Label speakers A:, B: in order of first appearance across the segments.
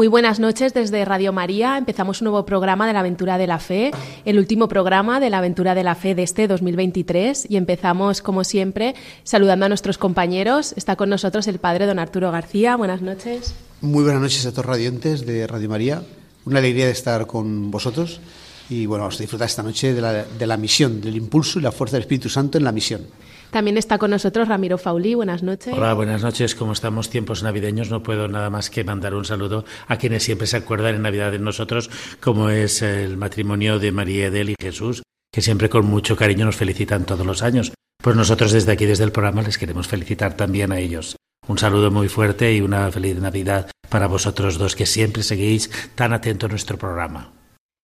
A: Muy buenas noches desde Radio María. Empezamos un nuevo programa de la Aventura de la Fe, el último programa de la Aventura de la Fe de este 2023 y empezamos como siempre saludando a nuestros compañeros. Está con nosotros el padre don Arturo García. Buenas noches.
B: Muy buenas noches a todos radiantes de Radio María. Una alegría de estar con vosotros y bueno, vamos a disfrutar esta noche de la, de la misión, del impulso y la fuerza del Espíritu Santo en la misión.
A: También está con nosotros Ramiro Faulí. Buenas noches.
C: Hola, buenas noches. Como estamos tiempos navideños, no puedo nada más que mandar un saludo a quienes siempre se acuerdan en Navidad de nosotros, como es el matrimonio de María Edel y Jesús, que siempre con mucho cariño nos felicitan todos los años. Pues nosotros desde aquí, desde el programa, les queremos felicitar también a ellos. Un saludo muy fuerte y una feliz Navidad para vosotros dos que siempre seguís tan atentos a nuestro programa.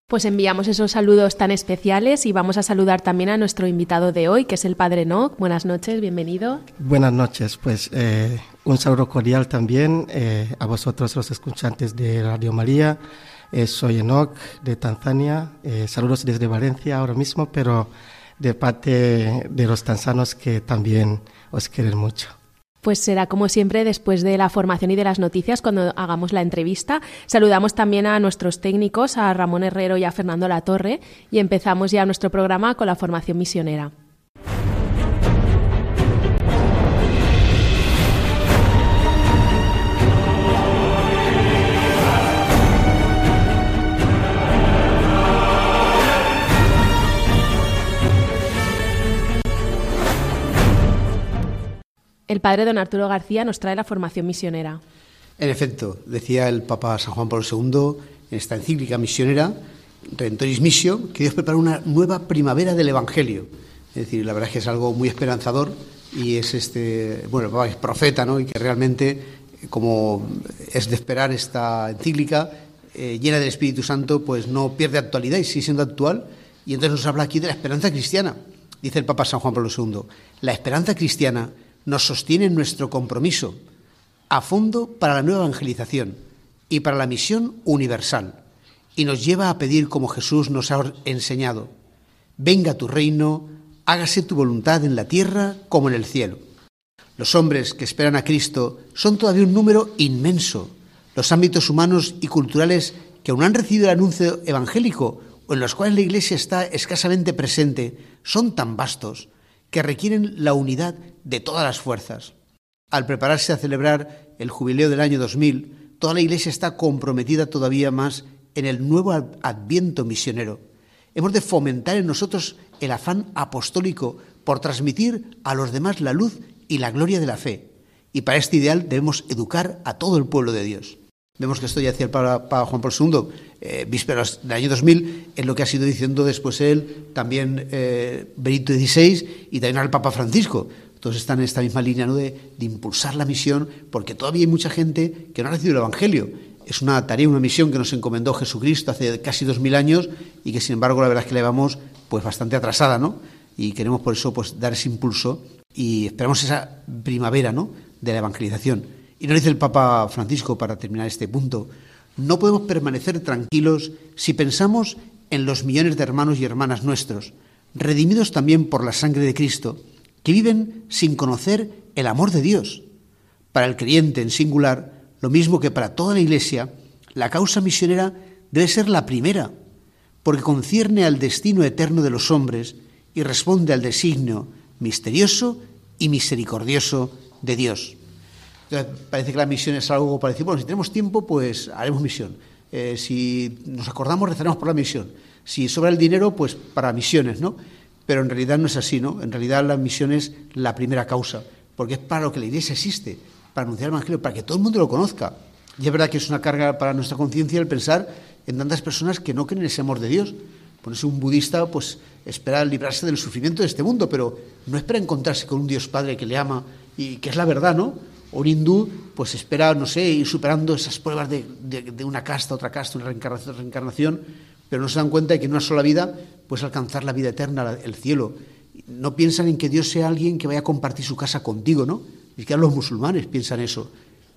A: Pues enviamos esos saludos tan especiales y vamos a saludar también a nuestro invitado de hoy, que es el Padre Enoch. Buenas noches, bienvenido.
D: Buenas noches, pues eh, un saludo cordial también eh, a vosotros los escuchantes de Radio María. Eh, soy Enoch de Tanzania, saludos desde Valencia ahora mismo, pero de parte de los tanzanos que también os quieren mucho
A: pues será como siempre después de la formación y de las noticias cuando hagamos la entrevista. Saludamos también a nuestros técnicos, a Ramón Herrero y a Fernando Latorre, y empezamos ya nuestro programa con la formación misionera. El padre don Arturo García nos trae la formación misionera.
B: En efecto, decía el Papa San Juan Pablo II en esta encíclica misionera, Redentoris Missio, que Dios prepara una nueva primavera del Evangelio. Es decir, la verdad es que es algo muy esperanzador y es este, bueno, el Papa es profeta, ¿no? Y que realmente, como es de esperar esta encíclica, eh, llena del Espíritu Santo, pues no pierde actualidad y sigue siendo actual. Y entonces nos habla aquí de la esperanza cristiana. Dice el Papa San Juan Pablo II, la esperanza cristiana nos sostiene en nuestro compromiso a fondo para la nueva evangelización y para la misión universal, y nos lleva a pedir como Jesús nos ha enseñado, venga tu reino, hágase tu voluntad en la tierra como en el cielo. Los hombres que esperan a Cristo son todavía un número inmenso. Los ámbitos humanos y culturales que aún han recibido el anuncio evangélico o en los cuales la Iglesia está escasamente presente son tan vastos que requieren la unidad de todas las fuerzas. Al prepararse a celebrar el jubileo del año 2000, toda la Iglesia está comprometida todavía más en el nuevo adviento misionero. Hemos de fomentar en nosotros el afán apostólico por transmitir a los demás la luz y la gloria de la fe. Y para este ideal debemos educar a todo el pueblo de Dios. Vemos que esto ya decía el Papa Juan Pablo II, eh, vísperas del año 2000, es lo que ha sido diciendo después él, también eh, Benito XVI y también el Papa Francisco. Todos están en esta misma línea ¿no? de, impulsar la misión, porque todavía hay mucha gente que no ha recibido el Evangelio. Es una tarea, una misión que nos encomendó Jesucristo hace casi dos mil años y que, sin embargo, la verdad es que la llevamos pues, bastante atrasada, ¿no? Y queremos por eso pues, dar ese impulso y esperamos esa primavera ¿no? de la evangelización. Y nos dice el Papa Francisco, para terminar este punto, no podemos permanecer tranquilos si pensamos en los millones de hermanos y hermanas nuestros, redimidos también por la sangre de Cristo, que viven sin conocer el amor de Dios. Para el creyente en singular, lo mismo que para toda la Iglesia, la causa misionera debe ser la primera, porque concierne al destino eterno de los hombres y responde al designio misterioso y misericordioso de Dios parece que la misión es algo para decir, bueno, si tenemos tiempo, pues haremos misión. Eh, si nos acordamos, rezaremos por la misión. Si sobra el dinero, pues para misiones, ¿no? Pero en realidad no es así, ¿no? En realidad la misión es la primera causa, porque es para lo que la Iglesia existe, para anunciar el Evangelio, para que todo el mundo lo conozca. Y es verdad que es una carga para nuestra conciencia el pensar en tantas personas que no creen en ese amor de Dios. Ponerse un budista, pues espera librarse del sufrimiento de este mundo, pero no espera encontrarse con un Dios Padre que le ama y que es la verdad, ¿no? Un hindú pues espera, no sé, ir superando esas pruebas de, una casta, otra casta, una reencarnación, reencarnación, pero no se dan cuenta de que en una sola vida puedes alcanzar la vida eterna, el cielo. no piensan en que Dios sea alguien que vaya a compartir su casa contigo, ¿no? Y que los musulmanes piensan eso.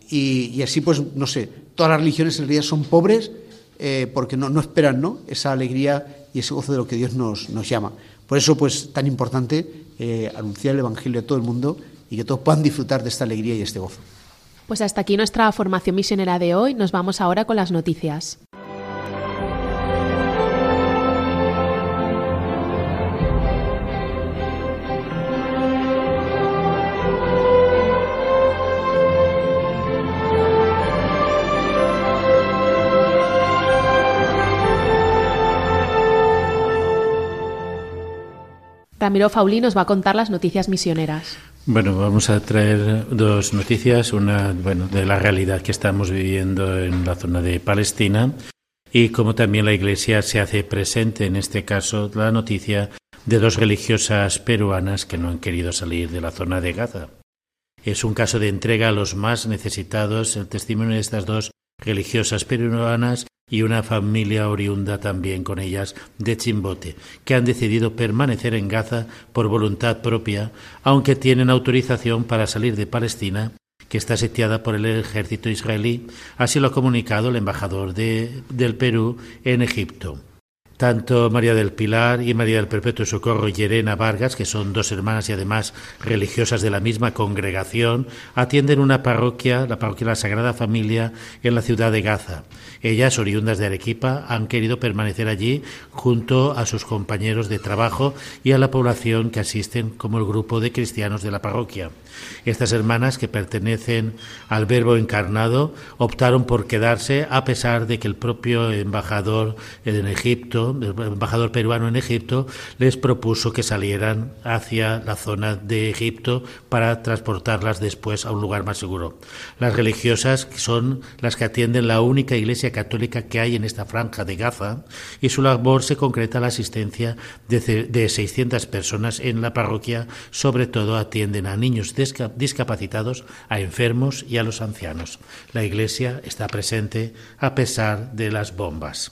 B: Y, así, pues, no sé, todas las religiones en realidad son pobres eh, porque no, no, esperan, ¿no? Esa alegría y ese gozo de lo que Dios nos, nos llama. Por eso, pues, tan importante eh, anunciar el Evangelio a todo el mundo y que todos puedan disfrutar de esta alegría y este gozo.
A: Pues hasta aquí nuestra formación misionera de hoy. Nos vamos ahora con las noticias. Ramiro Faulí nos va a contar las noticias misioneras.
C: Bueno, vamos a traer dos noticias, una bueno, de la realidad que estamos viviendo en la zona de Palestina y cómo también la Iglesia se hace presente, en este caso, la noticia de dos religiosas peruanas que no han querido salir de la zona de Gaza. Es un caso de entrega a los más necesitados, el testimonio de estas dos religiosas peruanas y una familia oriunda también con ellas de Chimbote, que han decidido permanecer en Gaza por voluntad propia, aunque tienen autorización para salir de Palestina, que está sitiada por el ejército israelí, así lo ha comunicado el embajador de, del Perú en Egipto. Tanto María del Pilar y María del Perpetuo Socorro Yerena Vargas, que son dos hermanas y además religiosas de la misma congregación, atienden una parroquia, la parroquia de la Sagrada Familia, en la ciudad de Gaza. Ellas, oriundas de Arequipa, han querido permanecer allí junto a sus compañeros de trabajo y a la población que asisten como el grupo de cristianos de la parroquia. Estas hermanas, que pertenecen al Verbo encarnado, optaron por quedarse a pesar de que el propio embajador en Egipto, el embajador peruano en Egipto, les propuso que salieran hacia la zona de Egipto para transportarlas después a un lugar más seguro. Las religiosas son las que atienden la única iglesia católica que hay en esta franja de Gaza y su labor se concreta la asistencia de, de 600 personas en la parroquia, sobre todo atienden a niños de discapacitados, a enfermos y a los ancianos. La Iglesia está presente a pesar de las bombas.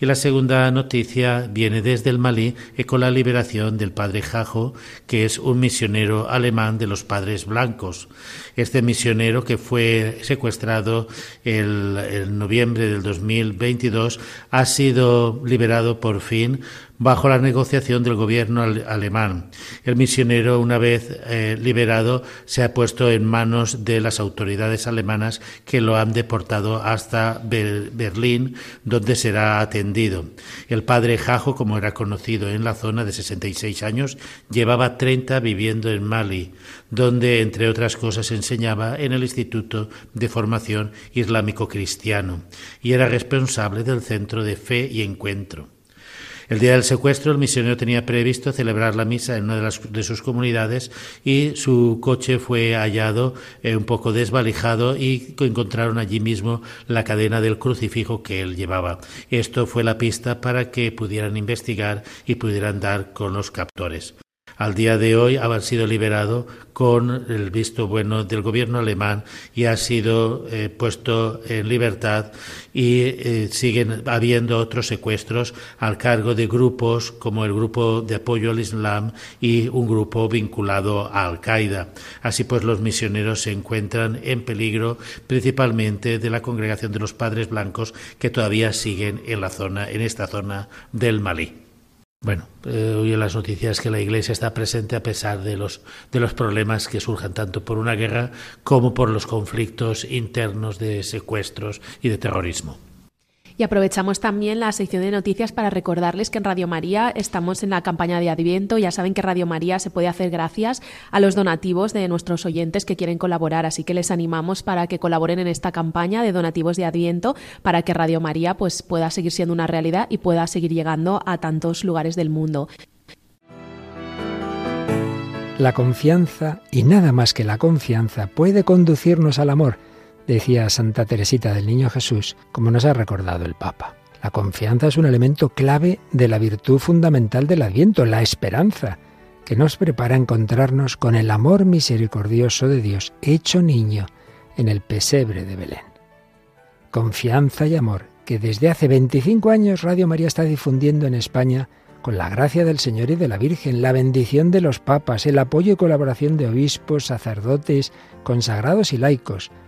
C: Y la segunda noticia viene desde el Malí y con la liberación del padre Jajo, que es un misionero alemán de los padres blancos. Este misionero que fue secuestrado el, en noviembre del 2022 ha sido liberado por fin bajo la negociación del gobierno alemán. El misionero, una vez eh, liberado, se ha puesto en manos de las autoridades alemanas que lo han deportado hasta Berlín, donde será atendido. El padre Jajo, como era conocido en la zona de 66 años, llevaba 30 viviendo en Mali, donde, entre otras cosas, enseñaba en el Instituto de Formación Islámico Cristiano y era responsable del Centro de Fe y Encuentro. El día del secuestro, el misionero tenía previsto celebrar la misa en una de, sus comunidades y su coche fue hallado eh, un poco desvalijado y encontraron allí mismo la cadena del crucifijo que él llevaba. Esto fue la pista para que pudieran investigar y pudieran dar con los captores al día de hoy ha sido liberado con el visto bueno del gobierno alemán y ha sido eh, puesto en libertad y eh, siguen habiendo otros secuestros al cargo de grupos como el grupo de apoyo al Islam y un grupo vinculado a Al Qaeda. Así pues los misioneros se encuentran en peligro principalmente de la congregación de los padres blancos que todavía siguen en la zona en esta zona del Malí. Bueno, eh, hoy en las noticias que la Iglesia está presente a pesar de los, de los problemas que surjan tanto por una guerra como por los conflictos internos de secuestros y de terrorismo.
A: Y aprovechamos también la sección de noticias para recordarles que en Radio María estamos en la campaña de Adviento. Ya saben que Radio María se puede hacer gracias a los donativos de nuestros oyentes que quieren colaborar. Así que les animamos para que colaboren en esta campaña de donativos de Adviento para que Radio María pues, pueda seguir siendo una realidad y pueda seguir llegando a tantos lugares del mundo.
E: La confianza, y nada más que la confianza, puede conducirnos al amor decía Santa Teresita del Niño Jesús, como nos ha recordado el Papa. La confianza es un elemento clave de la virtud fundamental del Adviento, la esperanza, que nos prepara a encontrarnos con el amor misericordioso de Dios hecho niño en el pesebre de Belén. Confianza y amor que desde hace 25 años Radio María está difundiendo en España con la gracia del Señor y de la Virgen, la bendición de los papas, el apoyo y colaboración de obispos, sacerdotes, consagrados y laicos,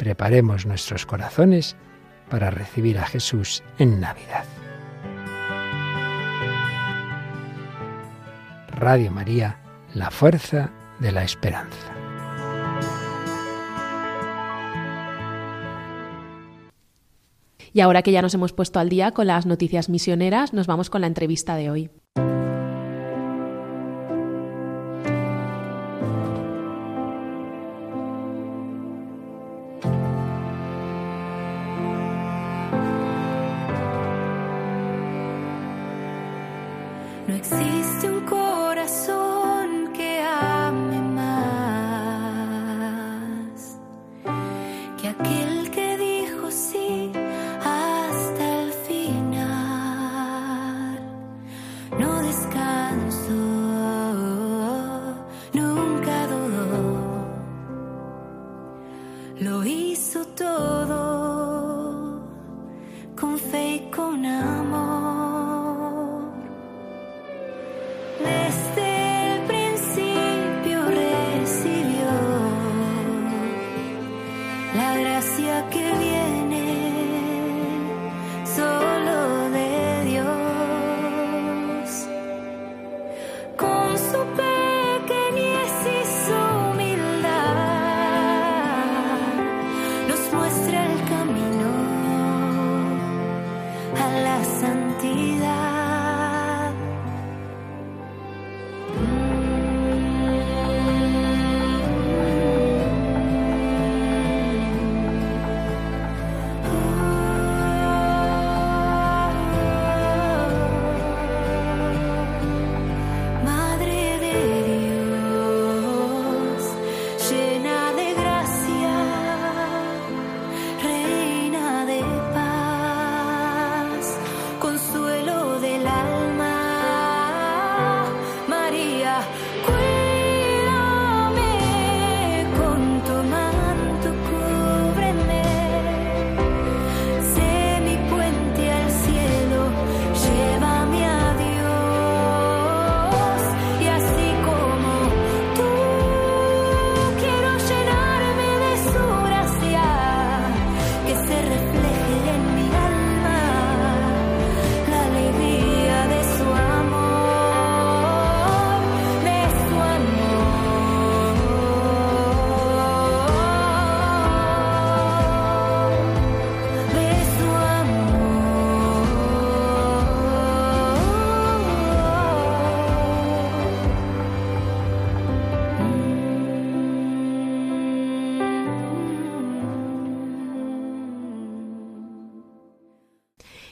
E: Preparemos nuestros corazones para recibir a Jesús en Navidad. Radio María, la fuerza de la esperanza.
F: Y ahora que ya nos hemos puesto al día con las noticias misioneras, nos vamos con la entrevista de hoy. existe um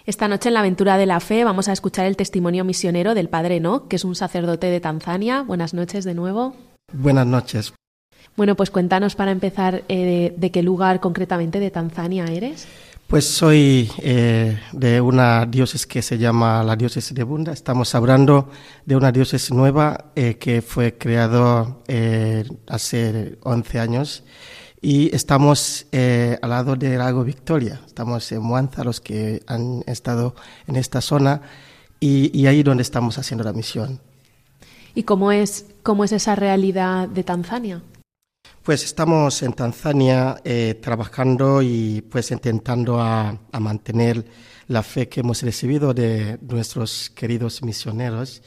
F: Esta noche en la aventura de la fe vamos a escuchar el testimonio misionero del padre No, que es un sacerdote de Tanzania. Buenas noches de nuevo.
D: Buenas noches.
F: Bueno, pues cuéntanos para empezar eh, de qué lugar concretamente de Tanzania eres.
D: Pues soy eh, de una diócesis que se llama la diócesis de Bunda. Estamos hablando de una diócesis nueva eh, que fue creado hace 11 años y estamos eh, al lado del lago Victoria, estamos en Muanza, los que han estado en esta zona, y, y ahí donde estamos haciendo la misión.
F: ¿Y cómo es, cómo es esa realidad de Tanzania?
D: Pues estamos en Tanzania eh, trabajando y pues intentando a, a, mantener la fe que hemos recibido de nuestros queridos misioneros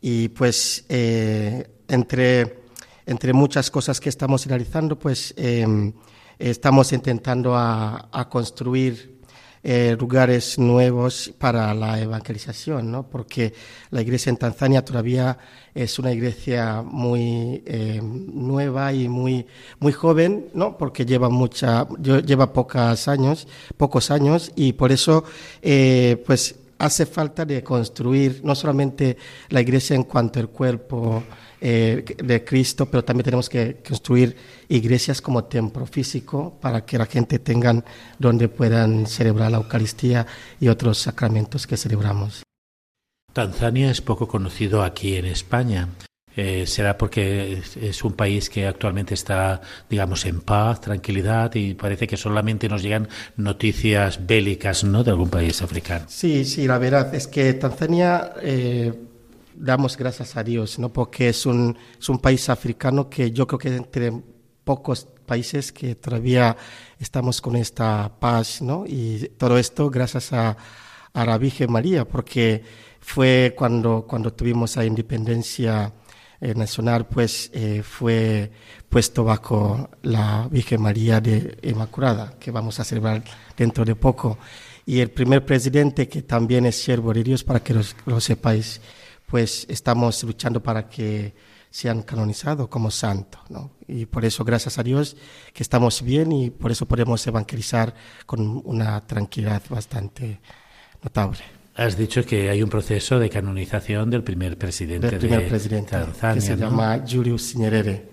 D: y pues eh, entre entre muchas cosas que estamos realizando, pues em, estamos intentando a, construir eh, lugares nuevos para la evangelización, ¿no? porque la iglesia en Tanzania todavía es una iglesia muy em, nueva y muy, muy joven, ¿no? porque lleva, mucha, lleva pocos años, pocos años y por eso eh, pues hace falta de construir no solamente la iglesia en cuanto al cuerpo eh, de Cristo, pero también tenemos que construir iglesias como templo físico para que la gente tenga donde puedan celebrar la Eucaristía y otros sacramentos que celebramos.
C: Tanzania es poco conocido aquí en España. Eh, será porque es un país que actualmente está, digamos, en paz, tranquilidad y parece que solamente nos llegan noticias bélicas, ¿no?, de algún país africano.
D: Sí, sí, la verdad es que Tanzania eh, damos gracias a Dios, ¿no? Porque es un, es un país africano que yo creo que entre pocos países que todavía estamos con esta paz, ¿no? Y todo esto gracias a, a la Virgen María, porque fue cuando, cuando tuvimos la independencia eh, nacional pues eh, fue puesto bajo la Virgen María de Inmaculada, que vamos a celebrar dentro de poco. Y el primer presidente, que también es siervo de Dios, para que lo, sepáis, pues estamos luchando para que sean canonizados como santos. ¿no? Y por eso, gracias a Dios, que estamos bien y por eso podemos evangelizar con una tranquilidad bastante notable.
C: Has dicho que hay un proceso de canonización del primer presidente
D: del primer
C: de
D: presidente,
C: Tanzania,
D: que se
C: ¿no?
D: llama Julius Nyerere.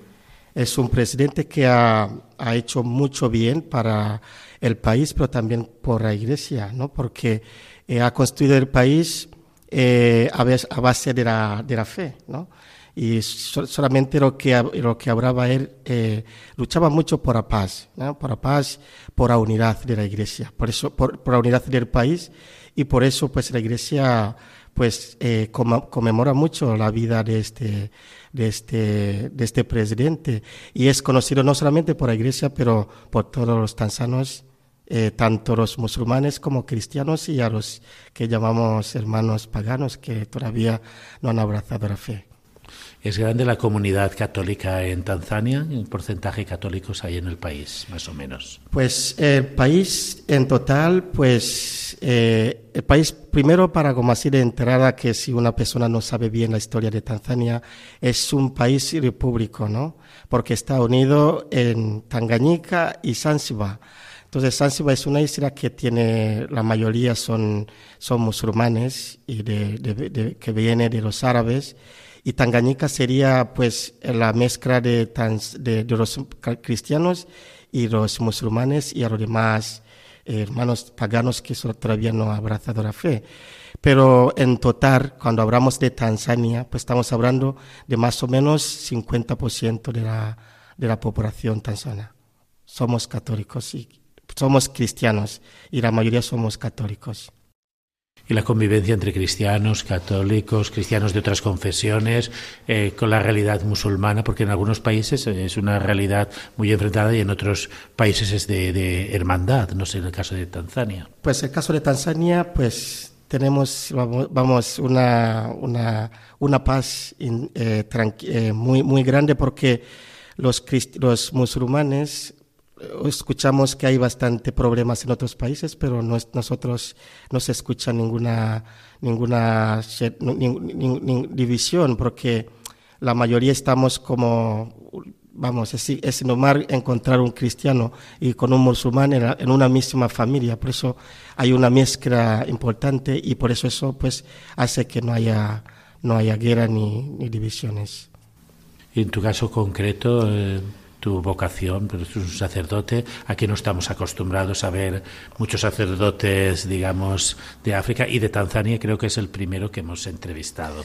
D: Es un presidente que ha, ha, hecho mucho bien para el país, pero también por la iglesia, ¿no? Porque eh, ha construido el país eh, a, base de la, de la fe, ¿no? y so, solamente lo que, lo que hablaba él, eh, luchaba mucho por la paz, ¿no? por la paz, por la unidad de la iglesia, por eso, por, por la unidad del país y por eso pues la iglesia pues eh, conmemora mucho la vida de este, de este, de este presidente y es conocido no solamente por la iglesia, pero por todos los tanzanos, eh, tanto los musulmanes como cristianos y a los que llamamos hermanos paganos que todavía no han abrazado la fe.
C: ¿Es grande la comunidad católica en Tanzania? ¿En porcentaje de católicos hay en el país, más o menos?
D: Pues el país en total, pues eh, el país, primero para como así de enterada que si una persona no sabe bien la historia de Tanzania, es un país repúblico, ¿no? Porque está unido en Tanganyika y Zanzibar. Entonces Zanzibar es una isla que tiene, la mayoría son, son musulmanes y que viene de los árabes y Tanganyika sería pues la mezcla de, de, los cristianos y los musulmanes y a los demás eh, hermanos paganos que todavía no han abrazado la fe. Pero en total, cuando hablamos de Tanzania, pues estamos hablando de más o menos 50% de la, de la población tanzana. Somos católicos y somos cristianos y la mayoría somos católicos
C: y la convivencia entre cristianos, católicos, cristianos de otras confesiones, eh, con la realidad musulmana, porque en algunos países es una realidad muy enfrentada y en otros países es de, de hermandad, no sé, en el caso de Tanzania.
D: Pues el caso de Tanzania, pues tenemos, vamos, una, una, una paz eh, eh, muy, muy grande porque los, los musulmanes escuchamos que hay bastante problemas en otros países, pero no es, nosotros no se escucha ninguna, ninguna ni, ni, ni, división, porque la mayoría estamos como, vamos, es, es normal encontrar un cristiano y con un musulmán en, en, una misma familia, por eso hay una mezcla importante y por eso eso pues hace que no haya, no haya guerra ni, divisiones.
C: Y en tu caso concreto, eh tu vocación, pero tú eres un sacerdote. Aquí no estamos acostumbrados a ver muchos sacerdotes, digamos, de África y de Tanzania. Creo que es el primero que hemos entrevistado.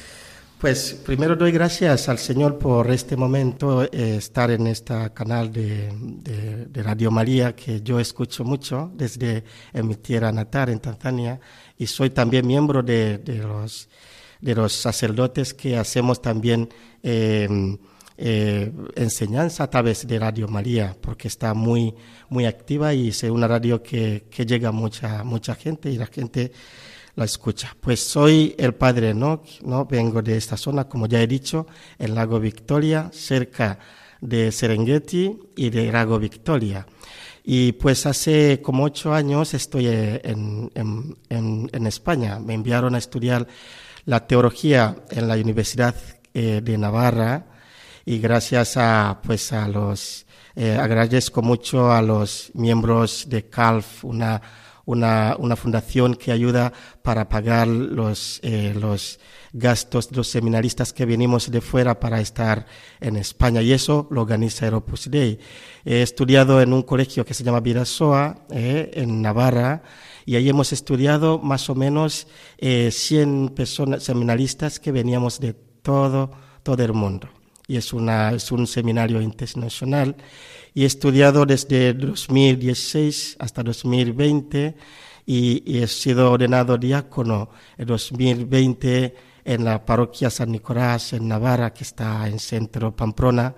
D: Pues primero doy gracias al Señor por este momento, eh, estar en este canal de, de, de, Radio María que yo escucho mucho desde en mi tierra natal, en Tanzania, y soy también miembro de, de los, de los sacerdotes que hacemos también eh, eh, enseñanza a través de Radio María, porque está muy, muy activa y es una radio que, que llega mucha, mucha gente y la gente la escucha. Pues soy el padre Enoch, ¿no? Vengo de esta zona, como ya he dicho, el lago Victoria, cerca de Serengeti y de lago Victoria. Y pues hace como ocho años estoy en, en, en, en España. Me enviaron a estudiar la teología en la Universidad eh, de Navarra y gracias a pues a los eh, agradezco mucho a los miembros de CALF, una una, una fundación que ayuda para pagar los, eh, los gastos de los seminaristas que venimos de fuera para estar en España y eso lo organiza Europus Dei. He estudiado en un colegio que se llama Virasoa, eh, en Navarra, y ahí hemos estudiado más o menos eh, 100 personas seminaristas que veníamos de todo, todo el mundo. Y es, una, es un seminario internacional. Y he estudiado desde 2016 hasta 2020 y, y he sido ordenado diácono en 2020 en la parroquia San Nicolás en Navarra, que está en centro Pamplona.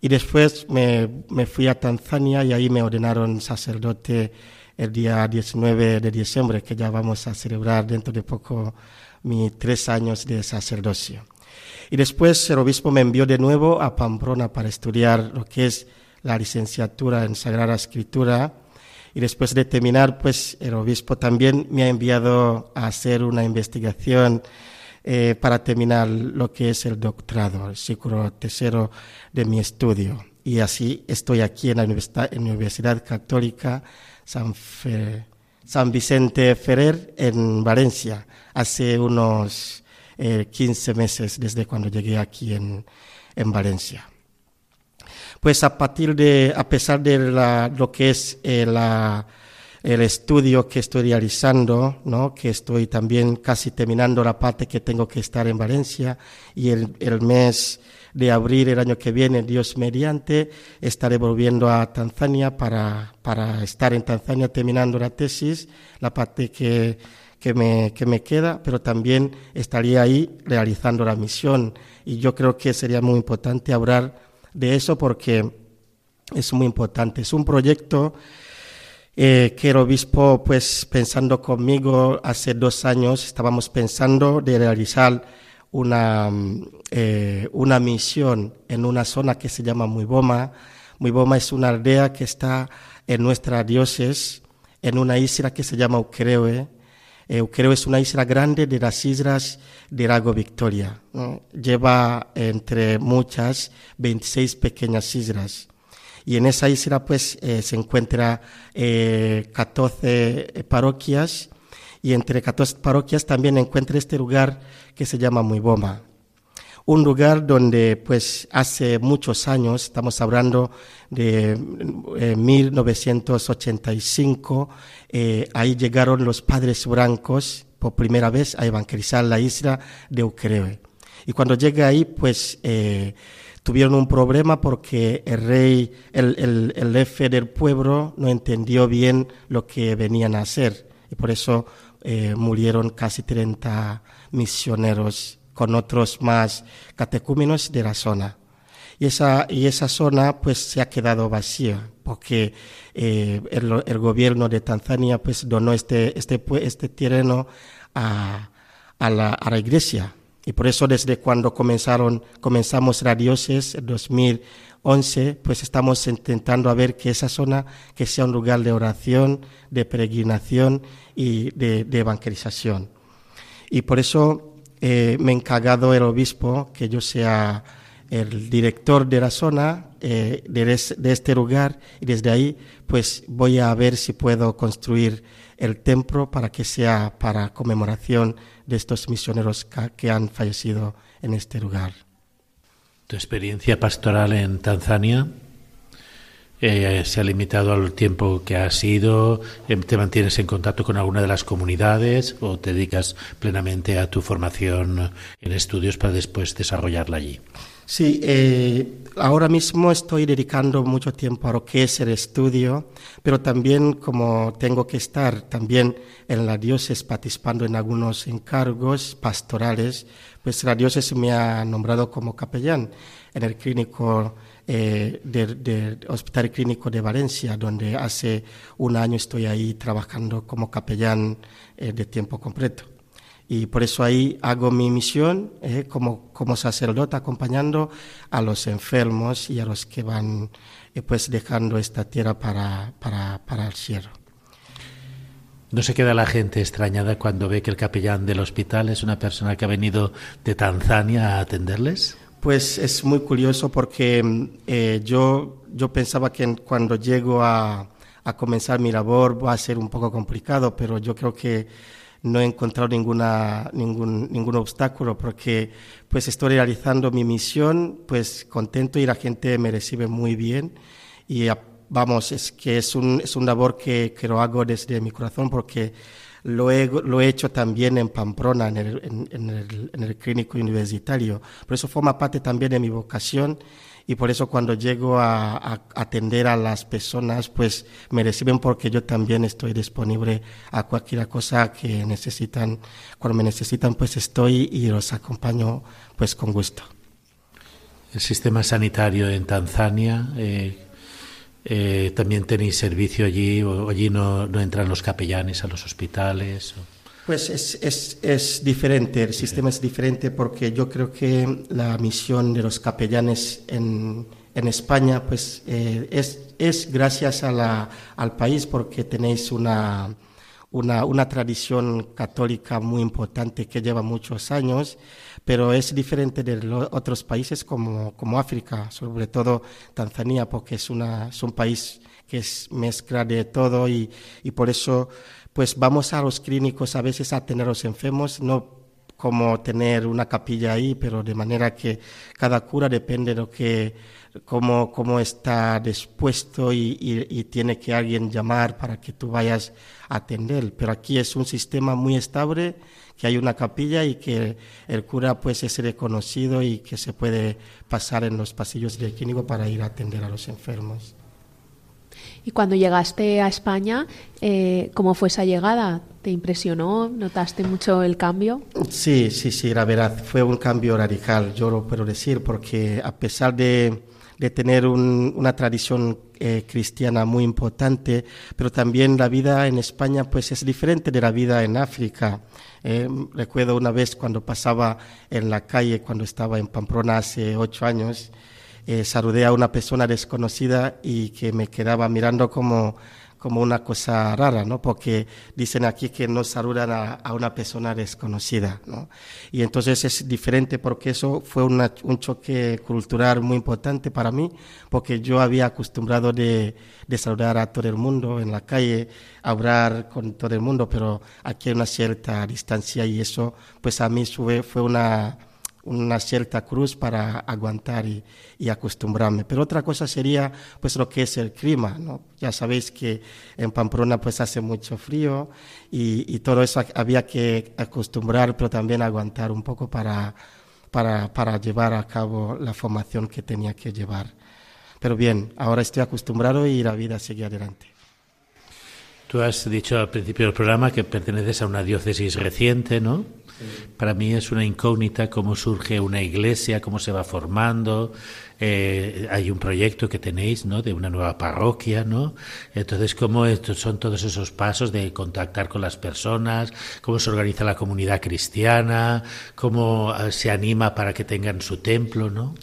D: Y después me, me, fui a Tanzania y ahí me ordenaron sacerdote el día 19 de diciembre, que ya vamos a celebrar dentro de poco mis tres años de sacerdocio. Y después el obispo me envió de nuevo a Pamplona para estudiar lo que es la licenciatura en Sagrada Escritura. Y después de terminar, pues el obispo también me ha enviado a hacer una investigación eh, para terminar lo que es el doctorado, el ciclo tercero de mi estudio. Y así estoy aquí en la Universidad, en la Universidad Católica San, San, Vicente Ferrer en Valencia, hace unos eh, 15 meses desde cuando llegué aquí en, en Valencia. Pues a partir de, a pesar de la, lo que es eh, la, el estudio que estoy realizando, ¿no? que estoy también casi terminando la parte que tengo que estar en Valencia y el, el mes de abril el año que viene, Dios mediante, estaré volviendo a Tanzania para, para estar en Tanzania terminando la tesis, la parte que, que, me, que me queda, pero también estaría ahí realizando la misión. Y yo creo que sería muy importante hablar de eso porque es muy importante. Es un proyecto eh, que el obispo, pues pensando conmigo hace dos años, estábamos pensando de realizar una, eh, una misión en una zona que se llama Muiboma. Muiboma es una aldea que está en nuestra diócesis, en una isla que se llama Ukerewe. Eh, Ukerewe es una isla grande de las islas de Lago Victoria. Lleva entre muchas 26 pequeñas islas y en esa isla pues eh, se encuentra eh, 14 parroquias y entre 14 parroquias también encuentra este lugar que se llama Muiboma. Un lugar donde pues hace muchos años, estamos hablando de eh, 1985, eh, ahí llegaron los padres blancos por primera vez a evangelizar la isla de Ukerewe. Y cuando llega ahí pues eh, tuvieron un problema porque el rey, el, el, el jefe del pueblo no entendió bien lo que venían a hacer y por eso eh, murieron casi 30 misioneros con otros más catecúmenos de la zona. Y esa, y esa zona pues se ha quedado vacía porque eh, el, el, gobierno de Tanzania pues donó este, este, este terreno a, a, la, a la iglesia y por eso desde cuando comenzaron, comenzamos la diócesis en 2011, pues estamos intentando a ver que esa zona que sea un lugar de oración, de peregrinación y de, de evangelización. Y por eso eh, me ha encargado el obispo que yo sea el director de la zona, eh, de, de, este lugar, y desde ahí pues voy a ver si puedo construir el templo para que sea para conmemoración de estos misioneros que han fallecido en este lugar.
C: ¿Tu experiencia pastoral en Tanzania eh, se ha limitado al tiempo que has ido? Em, ¿Te mantienes en contacto con alguna de las comunidades o te dedicas plenamente a tu formación en estudios para después desarrollarla allí?
D: Sí, eh, ahora mismo estoy dedicando mucho tiempo a lo que es el estudio, pero también como tengo que estar también en la diócesis participando en algunos encargos pastorales, pues la diócesis me ha nombrado como capellán en el clínico eh, del de Hospital Clínico de Valencia, donde hace un año estoy ahí trabajando como capellán eh, de tiempo completo y por eso ahí hago mi misión eh, como, como sacerdote acompañando a los enfermos y a los que van eh, pues dejando esta tierra para, para, para el cielo.
C: ¿No se queda la gente extrañada cuando ve que el capellán del hospital es una persona que ha venido de Tanzania a atenderles?
D: Pues es muy curioso porque eh, yo, yo pensaba que cuando llego a, a comenzar mi labor va a ser un poco complicado, pero yo creo que no he encontrado ninguna, ningún, ningún obstáculo porque pues estoy realizando mi misión pues contento y la gente me recibe muy bien. Y vamos, es que es un, es un labor que, que lo hago desde mi corazón porque lo he, lo he hecho también en Pamplona, en el, en, el, en el clínico universitario. Por eso forma parte también de mi vocación y por eso cuando llego a, atender a las personas, pues me reciben porque yo también estoy disponible a cualquier cosa que necesitan. Cuando me necesitan, pues estoy y los acompaño pues con gusto.
C: El sistema sanitario en Tanzania, eh, eh, ¿también tenéis servicio allí o allí no, no entran los capellanes a los hospitales?
D: Pues es, es, es, diferente, el sistema es diferente porque yo creo que la misión de los capellanes en, en España pues eh, es, es gracias a la, al país porque tenéis una, una, una tradición católica muy importante que lleva muchos años, pero es diferente de los otros países como, como África, sobre todo Tanzania, porque es, una, es un país que es mezcla de todo y, y por eso pues vamos a los clínicos a veces a tener los enfermos, no como tener una capilla ahí, pero de manera que cada cura depende de lo que, cómo, cómo está dispuesto y, y, tiene que alguien llamar para que tú vayas a atender. Pero aquí es un sistema muy estable, que hay una capilla y que el cura pues es reconocido y que se puede pasar en los pasillos del clínico para ir a atender a los enfermos.
A: Y cuando llegaste a España, eh, ¿cómo fue esa llegada? ¿Te impresionó? ¿Notaste mucho el cambio?
D: Sí, sí, sí, la verdad, fue un cambio radical, yo lo puedo decir, porque a pesar de, de tener una tradición eh, cristiana muy importante, pero también la vida en España pues es diferente de la vida en África. Eh, recuerdo una vez cuando pasaba en la calle, cuando estaba en Pamplona hace ocho años, eh, saludé a una persona desconocida y que me quedaba mirando como, como una cosa rara, ¿no? Porque dicen aquí que no saludan a, una persona desconocida, ¿no? Y entonces es diferente porque eso fue un choque cultural muy importante para mí, porque yo había acostumbrado de, de, saludar a todo el mundo en la calle, hablar con todo el mundo, pero aquí hay una cierta distancia y eso, pues a mí fue, fue una una cierta cruz para aguantar y, y, acostumbrarme. Pero otra cosa sería pues lo que es el clima, ¿no? Ya sabéis que en Pamplona pues hace mucho frío y, y todo eso había que acostumbrar, pero también aguantar un poco para, para, para llevar a cabo la formación que tenía que llevar. Pero bien, ahora estoy acostumbrado y la vida sigue adelante.
C: Tú has dicho al principio del programa que perteneces a una diócesis reciente, ¿no? Para mí es una incógnita cómo surge una iglesia, cómo se va formando. Eh, hay un proyecto que tenéis, ¿no? De una nueva parroquia, ¿no? Entonces, ¿cómo son todos esos pasos de contactar con las personas? ¿Cómo se organiza la comunidad cristiana? ¿Cómo eh, se anima para que tengan su templo, ¿no?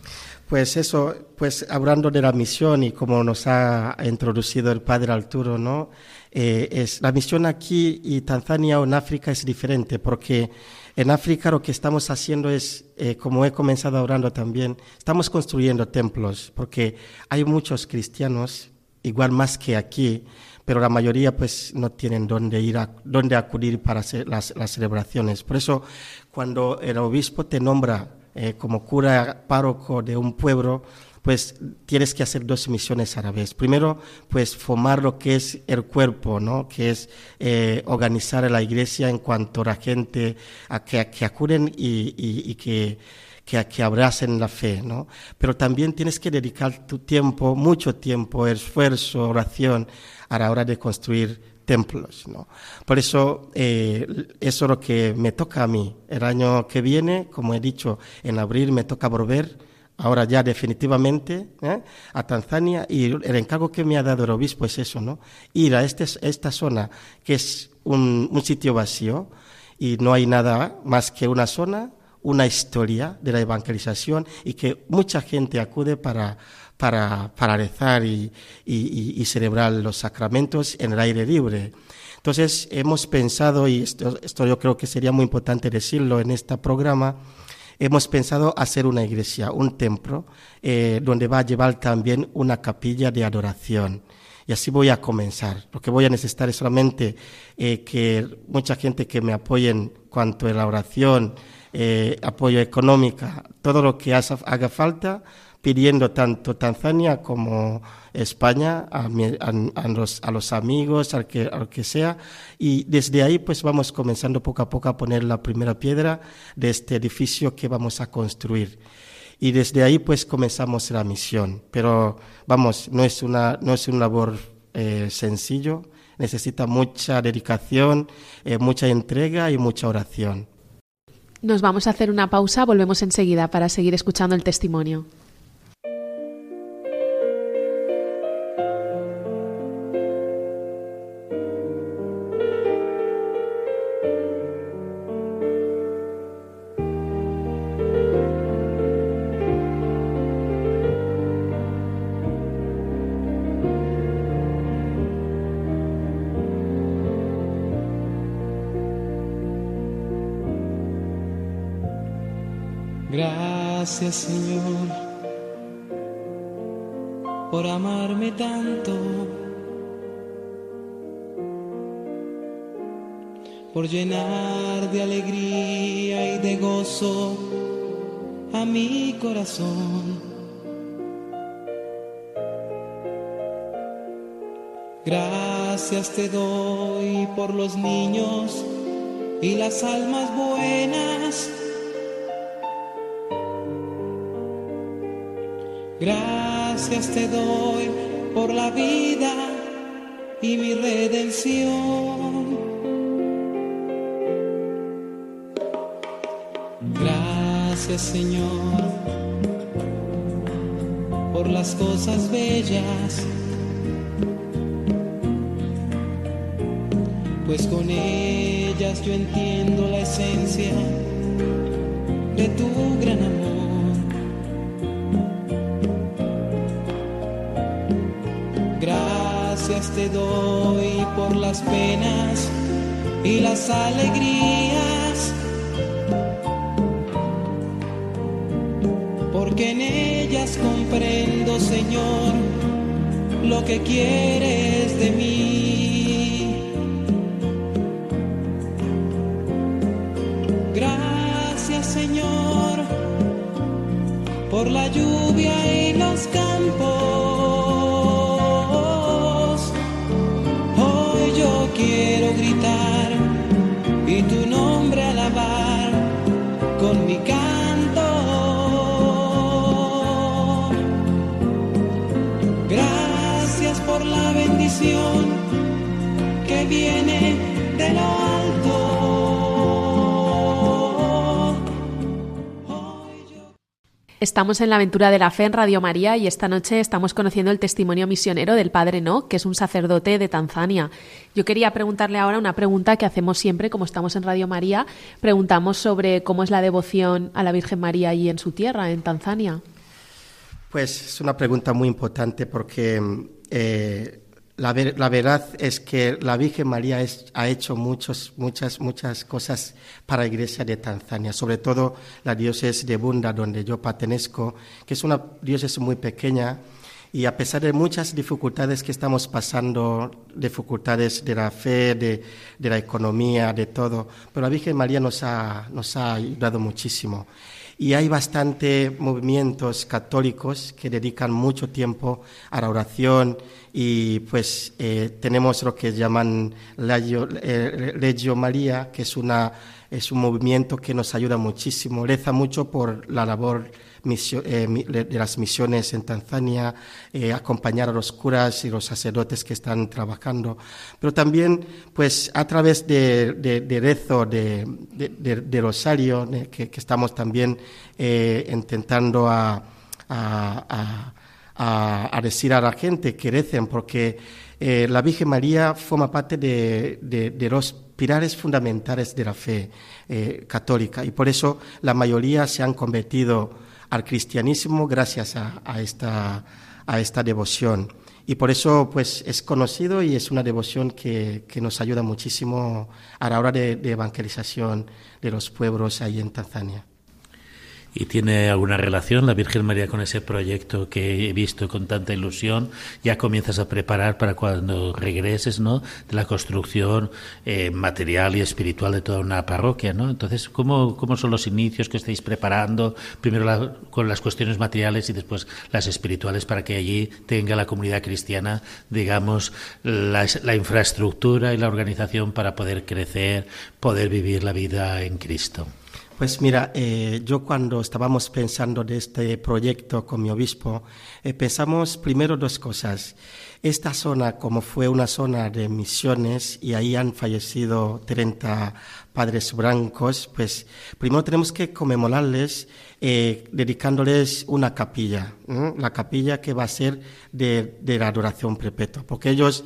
D: Pues eso, pues hablando de la misión y como nos ha introducido el padre Arturo, ¿no? Eh, es, la misión aquí y Tanzania o en África es diferente porque en África lo que estamos haciendo es, eh, como he comenzado hablando también, estamos construyendo templos, porque hay muchos cristianos, igual más que aquí, pero la mayoría pues no tienen dónde ir, a, dónde acudir para hacer las, celebraciones. Por eso, cuando el obispo te nombra eh, como cura párroco de un pueblo, pues tienes que hacer dos misiones a la vez. Primero, pues formar lo que es el cuerpo, ¿no? Que es eh, organizar a la iglesia en cuanto a la gente a que, que acuden y, y, que que, que, abracen la fe, ¿no? Pero también tienes que dedicar tu tiempo, mucho tiempo, esfuerzo, oración a la hora de construir templos, ¿no? Por eso, eh, eso es lo que me toca a mí. El año que viene, como he dicho, en abril me toca volver ahora ya definitivamente ¿eh? a Tanzania y el encargo que me ha dado el obispo es eso, ¿no? Ir a este, esta zona que es un, sitio vacío y no hay nada más que una zona, una historia de la evangelización y que mucha gente acude para, para, rezar y, y, y, celebrar los sacramentos en el aire libre. Entonces hemos pensado, y esto, esto yo creo que sería muy importante decirlo en este programa, hemos pensado hacer una iglesia, un templo, eh, donde va a llevar también una capilla de adoración. Y así voy a comenzar. Lo que voy a necesitar es solamente eh, que mucha gente que me apoye en cuanto a la oración, eh, apoyo económico, todo lo que haga falta, pidiendo tanto Tanzania como España a, los, amigos, al que, al que sea. Y desde ahí pues vamos comenzando poco a poco a poner la primera piedra de este edificio que vamos a construir. Y desde ahí pues comenzamos la misión. Pero vamos, no es una, no es un labor eh, sencillo, necesita mucha dedicación, eh, mucha entrega y mucha oración.
A: Nos vamos a hacer una pausa, volvemos enseguida para seguir escuchando el testimonio.
G: Gracias Señor por amarme tanto, por llenar de alegría y de gozo a mi corazón. Gracias te doy por los niños y las almas buenas Gracias te doy por la vida y mi redención. Gracias Señor por las cosas bellas, pues con ellas yo entiendo la esencia y las alegrías, porque en ellas comprendo, Señor, lo que quieres de mí. Gracias, Señor, por la lluvia que viene de lo alto.
A: Estamos en la aventura de la fe en Radio María y esta noche estamos conociendo el testimonio misionero del Padre No, que es un sacerdote de Tanzania. Yo quería preguntarle ahora una pregunta que hacemos siempre, como estamos en Radio María, preguntamos sobre cómo es la devoción a la Virgen María allí en su tierra, en Tanzania.
D: Pues es una pregunta muy importante porque eh, la, verdad es que la Virgen María ha hecho muchos, muchas, muchas cosas para la Iglesia de Tanzania, sobre todo la diócesis de Bunda, donde yo pertenezco, que es una diócesis muy pequeña y a pesar de muchas dificultades que estamos pasando, dificultades de la fe, de, de la economía, de todo, pero la Virgen María nos ha, nos ha ayudado muchísimo. Y hay bastante movimientos católicos que dedican mucho tiempo a la oración y pues eh, tenemos lo que llaman Legio, eh, María, que es, una, es un movimiento que nos ayuda muchísimo, reza mucho por la labor eh, de las misiones en Tanzania, eh, acompañar a los curas y los sacerdotes que están trabajando, pero también pues a través de, de, rezo, de, de, rosario, que, estamos también eh, intentando a, a, a, decir a la gente que recen, porque la Virgen María forma parte de, los pilares fundamentales de la fe católica y por eso la mayoría se han convertido al cristianismo gracias a, esta, a esta devoción. Y por eso pues es conocido y es una devoción que, que nos ayuda muchísimo a la hora de, evangelización de los pueblos ahí en Tanzania.
C: ¿Y tiene alguna relación la Virgen María con ese proyecto que he visto con tanta ilusión? Ya comienzas a preparar para cuando regreses, ¿no? De la construcción eh, material y espiritual de toda una parroquia, ¿no? Entonces, ¿cómo, cómo son los inicios que estáis preparando? Primero con las cuestiones materiales y después las espirituales para que allí tenga la comunidad cristiana, digamos, la, la infraestructura y la organización para poder crecer, poder vivir la vida en Cristo.
D: Pues mira, eh, yo cuando estábamos pensando de este proyecto con mi obispo, eh, pensamos primero dos cosas. Esta zona, como fue una zona de misiones y ahí han fallecido 30 padres blancos, pues primero tenemos que conmemorarles eh, dedicándoles una capilla, la capilla que va a ser de, de la adoración perpetua, porque ellos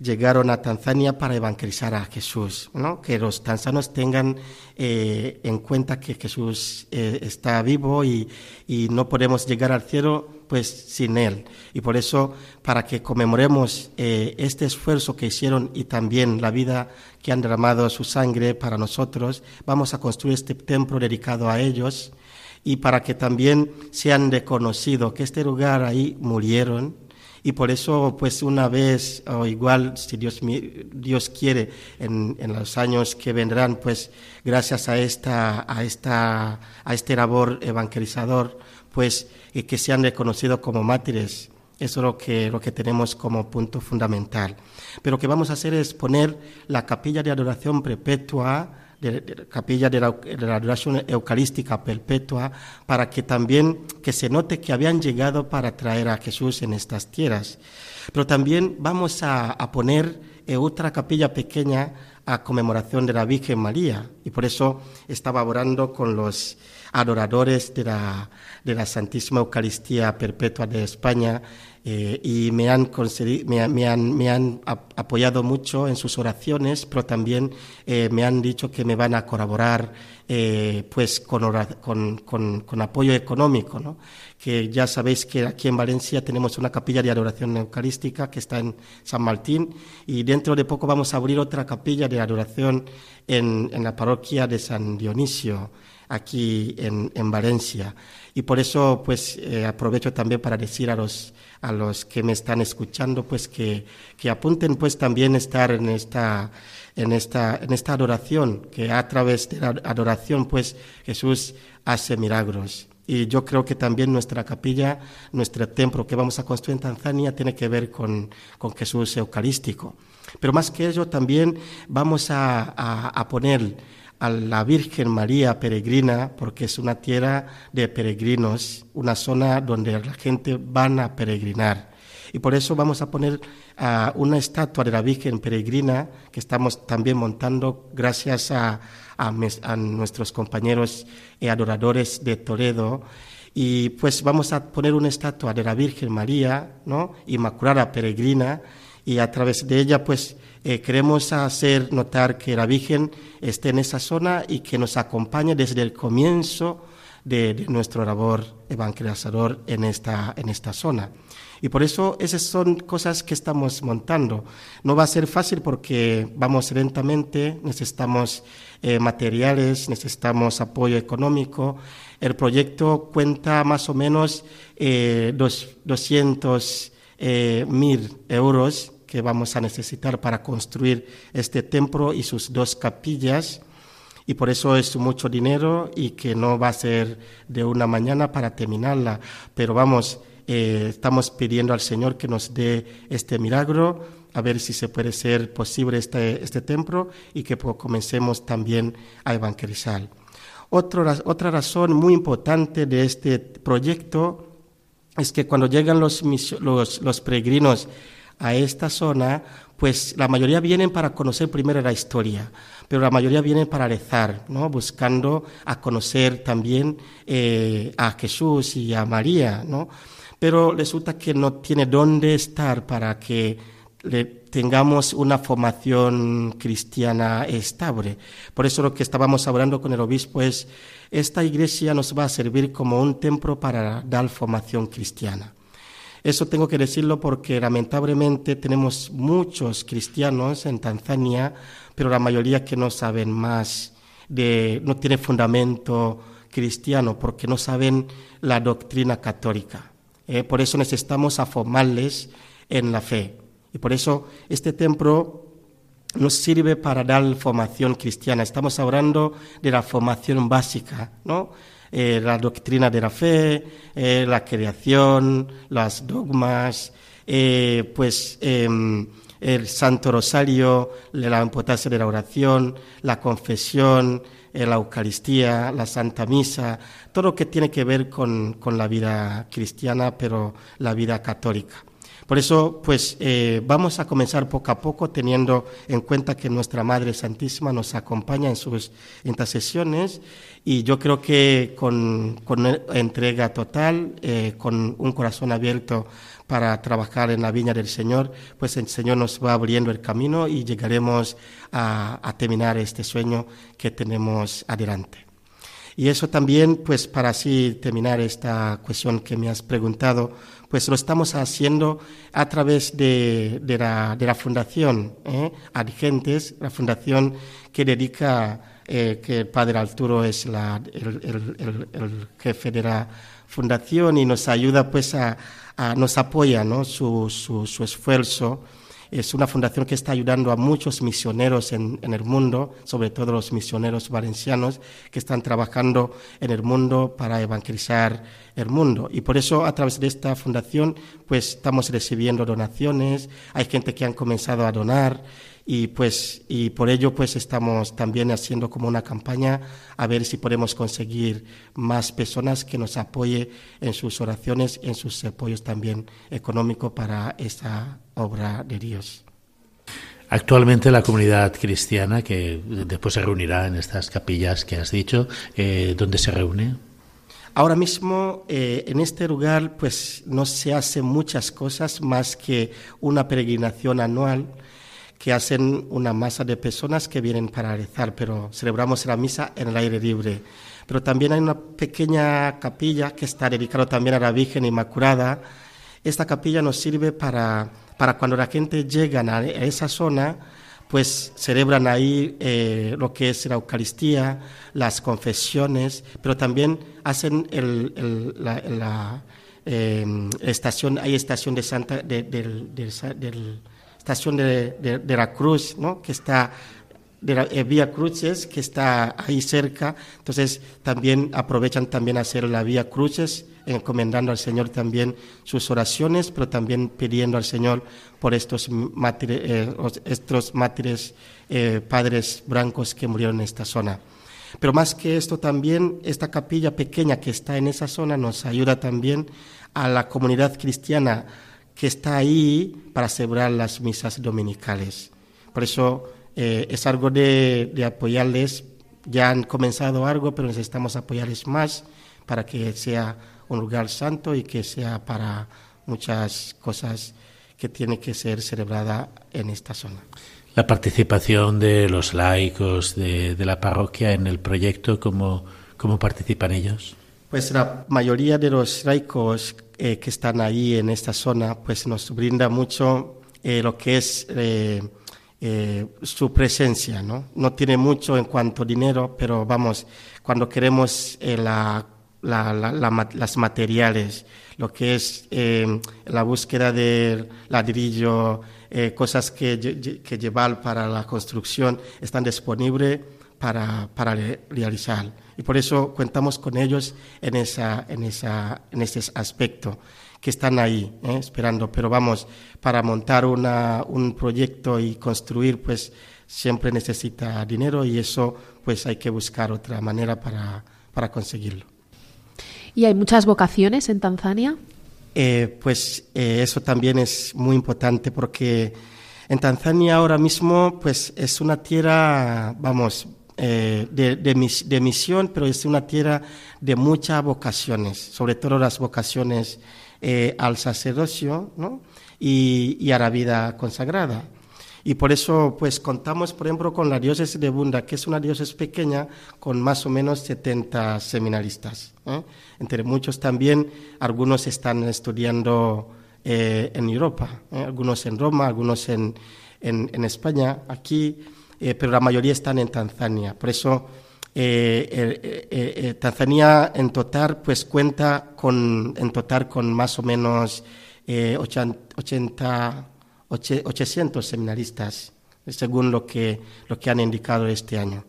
D: llegaron a Tanzania para evangelizar a Jesús, ¿no? que los tanzanos tengan eh, en cuenta que Jesús eh, está vivo y, y, no podemos llegar al cielo pues sin él. Y por eso, para que conmemoremos eh, este esfuerzo que hicieron y también la vida que han derramado su sangre para nosotros, vamos a construir este templo dedicado a ellos y para que también sean reconocidos que este lugar ahí murieron y por eso, pues una vez, o igual, si Dios, Dios quiere, en, en, los años que vendrán, pues gracias a, esta, a, esta, a este labor evangelizador, pues y que sean reconocidos como mártires. Eso es lo que, lo que tenemos como punto fundamental. Pero lo que vamos a hacer es poner la capilla de adoración perpetua de, capilla de la, de la, adoración eucarística perpetua, para que también que se note que habían llegado para traer a Jesús en estas tierras. Pero también vamos a, a poner eh, otra capilla pequeña a conmemoración de la Virgen María, y por eso estaba orando con los adoradores de la, de la Santísima Eucaristía Perpetua de España eh, y me han, me, me, han, me han, apoyado mucho en sus oraciones, pero también eh, me han dicho que me van a colaborar eh, pues con, con, con, con, apoyo económico, ¿no? que ya sabéis que aquí en Valencia tenemos una capilla de adoración eucarística que está en San Martín y dentro de poco vamos a abrir otra capilla de adoración en, en la parroquia de San Dionisio aquí en, en Valencia. Y por eso, pues, eh, aprovecho también para decir a los, a los que me están escuchando, pues, que, que apunten, pues, también estar en esta, en esta, en esta adoración, que a través de la adoración, pues, Jesús hace milagros. Y yo creo que también nuestra capilla, nuestro templo que vamos a construir en Tanzania tiene que ver con, con Jesús Eucarístico. Pero más que ello, también vamos a, a, a poner a la Virgen María peregrina, porque es una tierra de peregrinos, una zona donde la gente van a peregrinar. Y por eso vamos a poner una estatua de la Virgen peregrina que estamos también montando gracias a, a nuestros compañeros y adoradores de Toledo. Y pues vamos a poner una estatua de la Virgen María, ¿no? Inmaculada Peregrina, y a través de ella pues eh, queremos hacer notar que la Virgen esté en esa zona y que nos acompañe desde el comienzo de, de nuestro labor evangelizador en esta, en esta zona. Y por eso esas son cosas que estamos montando. No va a ser fácil porque vamos lentamente, necesitamos eh, materiales, necesitamos apoyo económico. El proyecto cuenta más o menos eh, dos, 200 eh, mil euros que vamos a necesitar para construir este templo y sus dos capillas. Y por eso es mucho dinero y que no va a ser de una mañana para terminarla. Pero vamos, eh, estamos pidiendo al Señor que nos dé este milagro, a ver si se puede ser posible este, este templo y que pues, comencemos también a evangelizar. Otra, otra razón muy importante de este proyecto es que cuando llegan los, los, los peregrinos a esta zona, pues la mayoría vienen para conocer primero la historia, pero la mayoría vienen para rezar, ¿no? buscando a conocer también eh, a Jesús y a María, ¿no? pero resulta que no tiene dónde estar para que tengamos una formación cristiana estable. Por eso lo que estábamos hablando con el obispo es, esta iglesia nos va a servir como un templo para dar formación cristiana. Eso tengo que decirlo porque lamentablemente tenemos muchos cristianos en Tanzania, pero la mayoría que no saben más, de, no tiene fundamento cristiano porque no saben la doctrina católica. ¿eh? por eso necesitamos formarles en la fe. Y por eso este templo nos sirve para dar formación cristiana. Estamos hablando de la formación básica, ¿no? Eh, la doctrina de la fe, eh, la creación, los dogmas, eh, pues em, el Santo Rosario, la importancia de la oración, la confesión, la Eucaristía, la Santa Misa, todo lo que tiene que ver con, con la vida cristiana, pero la vida católica. Por eso, pues eh, vamos a comenzar poco a poco teniendo en cuenta que nuestra Madre Santísima nos acompaña en sus intercesiones y yo creo que con, entrega total, eh, con un corazón abierto para trabajar en la viña del Señor, pues el Señor nos va abriendo el camino y llegaremos a, a terminar este sueño que tenemos adelante. Y eso también, pues para así terminar esta cuestión que me has preguntado, pues lo estamos haciendo a través de, la, de la, Fundación ¿eh? Argentes, la fundación que dedica, eh, que el Padre Arturo es la, el, jefe de la fundación y nos ayuda, pues a, nos apoya ¿no? su, su, su esfuerzo es una fundación que está ayudando a muchos misioneros en, el mundo, sobre todo los misioneros valencianos que están trabajando en el mundo para evangelizar el mundo. Y por eso a través de esta fundación pues estamos recibiendo donaciones, hay gente que han comenzado a donar y pues y por ello pues estamos también haciendo como una campaña a ver si podemos conseguir más personas que nos apoye en sus oraciones en sus apoyos también económicos para esta obra de Dios.
C: Actualmente la comunidad cristiana, que después se reunirá en estas capillas que has dicho, eh, ¿dónde se reúne?
D: Ahora mismo eh, en este lugar pues no se hacen muchas cosas más que una peregrinación anual que hacen una masa de personas que vienen para rezar, pero celebramos la misa en el aire libre. Pero también hay una pequeña capilla que está dedicada también a la Virgen Inmaculada. Esta capilla nos sirve para, para cuando la gente llega a esa zona, pues celebran ahí eh, lo que es la Eucaristía, las confesiones, pero también hacen el, la, eh, estación, hay estación de Santa, del estación de, la Cruz, ¿no? que está de la eh, Vía Cruces, que está ahí cerca. Entonces también aprovechan también hacer la Vía Cruces, encomendando al Señor también sus oraciones, pero también pidiendo al Señor por estos mártires, eh, estos mártires eh, padres blancos que murieron en esta zona. Pero más que esto también, esta capilla pequeña que está en esa zona nos ayuda también a la comunidad cristiana que está ahí para celebrar las misas dominicales. Por eso eh, es algo de, apoyarles. Ya han comenzado algo, pero necesitamos apoyarles más para que sea un lugar santo y que sea para muchas cosas que tienen que ser celebradas en esta zona.
C: La participación de los laicos de, la parroquia en el proyecto, ¿cómo, ¿cómo participan ellos?
D: Pues la mayoría de los laicos eh, que están ahí en esta zona, pues nos brinda mucho eh, lo que es eh, su presencia, ¿no? No tiene mucho en cuanto a dinero, pero vamos, cuando queremos la, las materiales, lo que es la búsqueda del ladrillo, cosas que, que llevar para la construcción, están disponibles para, para realizar. Y por eso contamos con ellos en, esa, en, esa, en ese aspecto, que están ahí ¿eh? esperando. Pero vamos, para montar una, un proyecto y construir, pues siempre necesita dinero y eso pues hay que buscar otra manera para, para conseguirlo.
A: ¿Y hay muchas vocaciones en Tanzania?
D: Eh, pues eh, eso también es muy importante porque en Tanzania ahora mismo pues es una tierra, vamos, eh, de, misión, pero es una tierra de muchas vocaciones, sobre todo las vocaciones eh, al sacerdocio y, a la vida consagrada. Y por eso, pues contamos, por ejemplo, con la diócesis de Bunda, que es una diócesis pequeña con más o menos 70 seminaristas. ¿eh? Entre muchos también, algunos están estudiando en Europa, algunos en Roma, algunos en, en, en España. Aquí eh, pero la mayoría están en Tanzania. Por eso Tanzania en total pues cuenta con, en total con más o menos 80, 800 seminaristas, según lo que, lo que han indicado este año.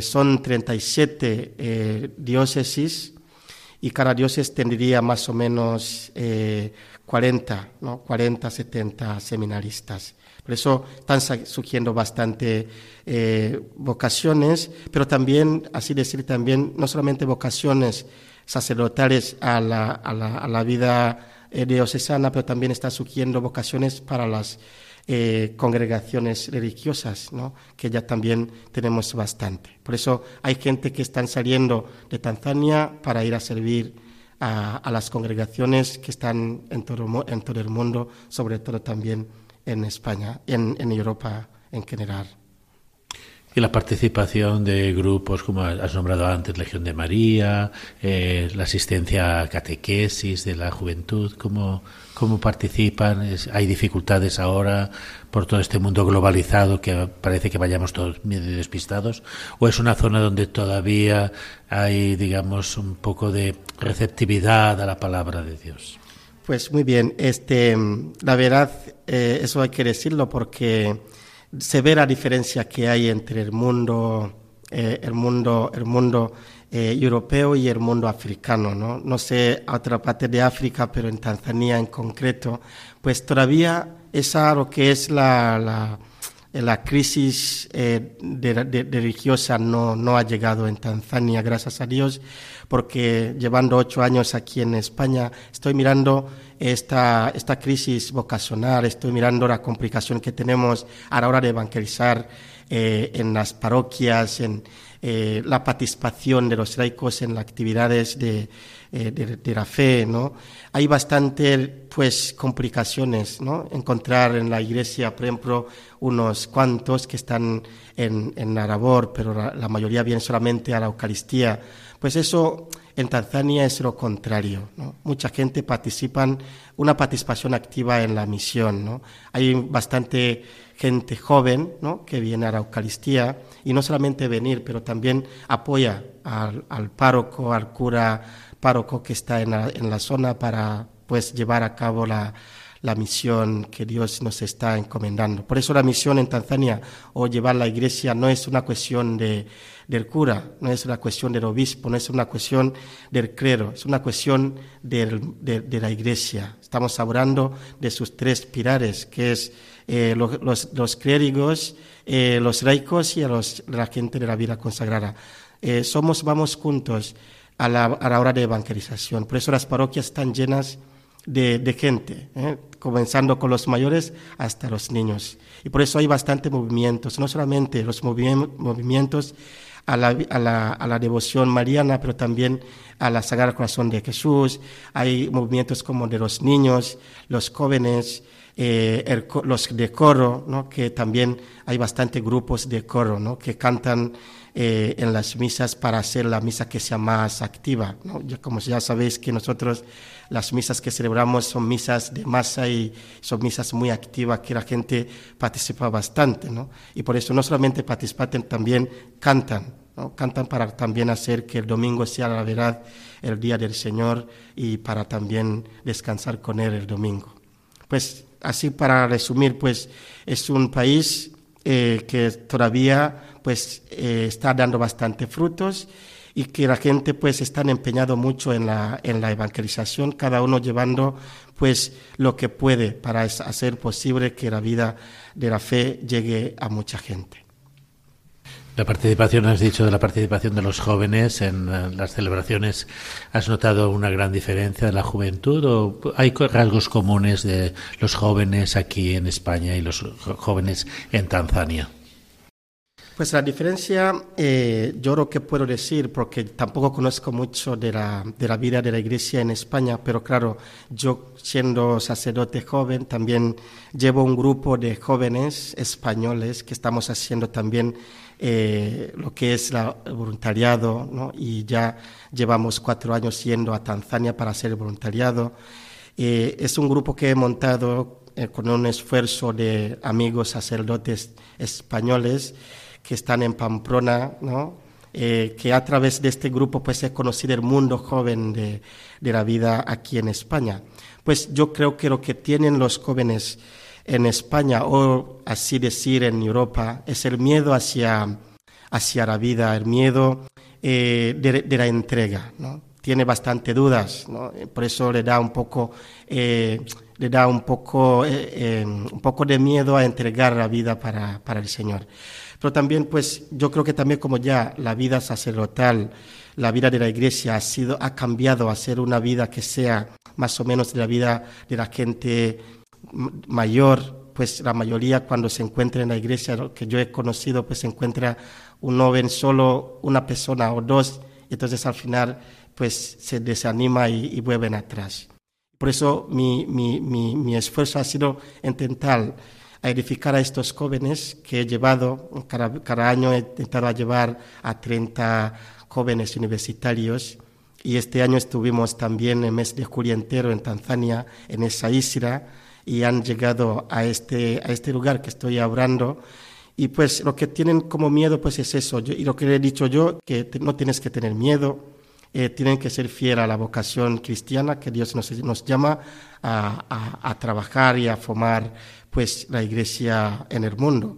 D: son 37 diócesis y cada diócesis tendría más o menos 40, ¿no? 40, 70 seminaristas. Por eso están surgiendo bastante eh, vocaciones, pero también, así decir, también no solamente vocaciones sacerdotales a la, a la, a la vida eh, pero también está surgiendo vocaciones para las eh, congregaciones religiosas, ¿no? que ya también tenemos bastante. Por eso hay gente que están saliendo de Tanzania para ir a servir a, las congregaciones que están en todo, todo, el mundo, sobre todo también en España, en, en Europa en general.
C: Y la participación de grupos como has nombrado antes, Legión de María, eh, la asistencia a catequesis de la juventud, ¿cómo, cómo participan? ¿Hay dificultades ahora por todo este mundo globalizado que parece que vayamos todos medio despistados? ¿O es una zona donde todavía hay, digamos, un poco de receptividad a la palabra de Dios?
D: Pues muy bien, este, la verdad, eh, eso hay que decirlo porque se ve la diferencia que hay entre el mundo, eh, el mundo, el mundo eh, europeo y el mundo africano. ¿no? no sé a otra parte de África, pero en Tanzania en concreto, pues todavía esa lo que es la, la crisis eh, de, religiosa no, no ha llegado en Tanzania, gracias a Dios, porque llevando ocho años aquí en España, estoy mirando esta, esta crisis vocacional, estoy mirando la complicación que tenemos a la hora de evangelizar eh, en las parroquias, en eh, la participación de los laicos en las actividades de, eh, de, la fe, ¿no? Hay bastante, pues, complicaciones, ¿no? Encontrar en la iglesia, por ejemplo, unos cuantos que están en, en la labor, pero la, la mayoría vienen solamente a la Eucaristía. Pues eso en Tanzania es lo contrario. ¿no? Mucha gente participa, una participación activa en la misión. ¿no? Hay bastante gente joven ¿no? que viene a la Eucaristía y no solamente venir, pero también apoya al, al párroco, al cura párroco que está en la, en la zona para pues llevar a cabo la, la misión que Dios nos está encomendando. Por eso la misión en Tanzania o llevar la iglesia no es una cuestión de del cura, no es una cuestión del obispo, no es una cuestión del clero, es una cuestión de, la iglesia. Estamos hablando de sus tres pilares, que es eh, los, los, clérigos, eh, los laicos y los, la gente de la vida consagrada. Eh, somos, vamos juntos a la, a la hora de evangelización. Por eso las parroquias están llenas de, de, gente, comenzando con los mayores hasta los niños. Y por eso hay bastante movimientos, no solamente los movimientos a la, a, la, a la, devoción mariana, pero también a la Sagrada Corazón de Jesús. Hay movimientos como de los niños, los jóvenes, eh, los de coro, ¿no? que también hay bastantes grupos de coro ¿no? que cantan eh, en las misas para hacer la misa que sea más activa. ¿no? Ya, como ya sabéis que nosotros las misas que celebramos son misas de masa y son misas muy activas que la gente participa bastante. ¿no? Y por eso no solamente participan, también cantan. ¿no? Cantan para también hacer que el domingo sea la verdad el día del Señor y para también descansar con Él el domingo. Pues así para resumir, pues es un país eh, que todavía pues eh, está dando bastante frutos y que la gente pues están empeñado mucho en la, en la evangelización, cada uno llevando pues lo que puede para hacer posible que la vida de la fe llegue a mucha gente.
C: La participación, has dicho de la participación de los jóvenes en eh, las celebraciones, ¿has notado una gran diferencia en la juventud o hay rasgos comunes de los jóvenes aquí en España y los jóvenes en Tanzania?
D: Pues la diferencia, eh, yo lo que puedo decir, porque tampoco conozco mucho de la, de la vida de la iglesia en España, pero claro, yo siendo sacerdote joven, también llevo un grupo de jóvenes españoles que estamos haciendo también eh, lo que es la, el voluntariado, ¿no? y ya llevamos cuatro años yendo a Tanzania para hacer el voluntariado. Eh, es un grupo que he montado con un esfuerzo de amigos sacerdotes españoles que están en Pamplona, ¿no? eh, que a través de este grupo pues he conocido el mundo joven de, de, la vida aquí en España. Pues yo creo que lo que tienen los jóvenes en España o así decir en Europa es el miedo hacia, hacia la vida, el miedo eh, de, de, la entrega. ¿no? Tiene bastante dudas, ¿no? por eso le da un poco... Eh, le da un poco, eh, un poco de miedo a entregar la vida para, para el Señor. Pero también, pues, yo creo que también como ya la vida sacerdotal, la vida de la iglesia ha sido, ha cambiado a ser una vida que sea más o menos de la vida de la gente mayor, pues la mayoría cuando se encuentra en la iglesia, lo que yo he conocido, pues se encuentra un joven solo, una persona o dos, entonces al final, pues se desanima y, y vuelven atrás. Por eso mi, mi, mi, mi esfuerzo ha sido intentar a edificar a estos jóvenes que he llevado, cada, cada año he intentado llevar a 30 jóvenes universitarios y este año estuvimos también el mes de julio entero en Tanzania, en esa isla, y han llegado a este, a este lugar que estoy hablando. Y pues lo que tienen como miedo pues es eso, yo, y lo que he dicho yo, que te, no tienes que tener miedo, eh, tienen que ser fieles a la vocación cristiana que Dios nos, nos llama a, a, a trabajar y a formar pues la iglesia en el mundo.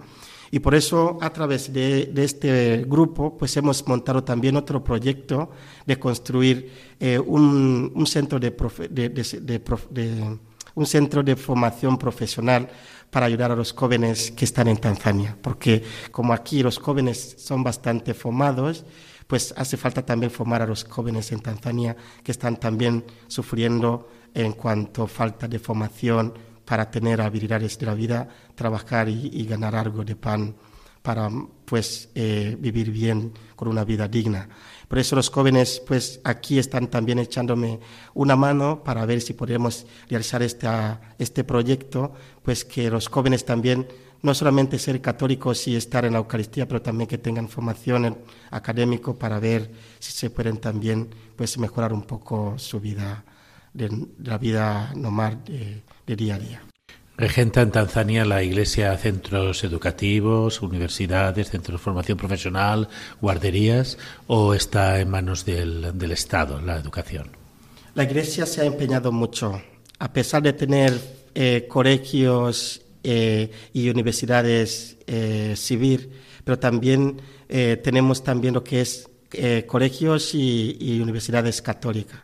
D: Y por eso, a través de, de, este grupo, pues hemos montado también otro proyecto de construir eh, un, un, centro de, profe, de, de, un centro de formación profesional para ayudar a los jóvenes que están en Tanzania. Porque como aquí los jóvenes son bastante formados, pues hace falta también formar a los jóvenes en Tanzania que están también sufriendo en cuanto a falta de formación para tener habilidades de la vida, trabajar y, ganar algo de pan para pues eh, vivir bien con una vida digna. Por eso los jóvenes pues aquí están también echándome una mano para ver si podemos realizar esta, este proyecto, pues que los jóvenes también no solamente ser católicos y estar en la Eucaristía, pero también que tengan formación académica para ver si se pueden también pues mejorar un poco su vida de, la vida normal de, de día a día.
C: Regenta en Tanzania la Iglesia centros educativos, universidades, centros de formación profesional, guarderías, o está en manos del, del, Estado la educación?
D: La Iglesia se ha empeñado mucho, a pesar de tener eh, colegios eh, y universidades eh, civil, pero también eh, tenemos también lo que es eh, colegios y, y universidades católicas.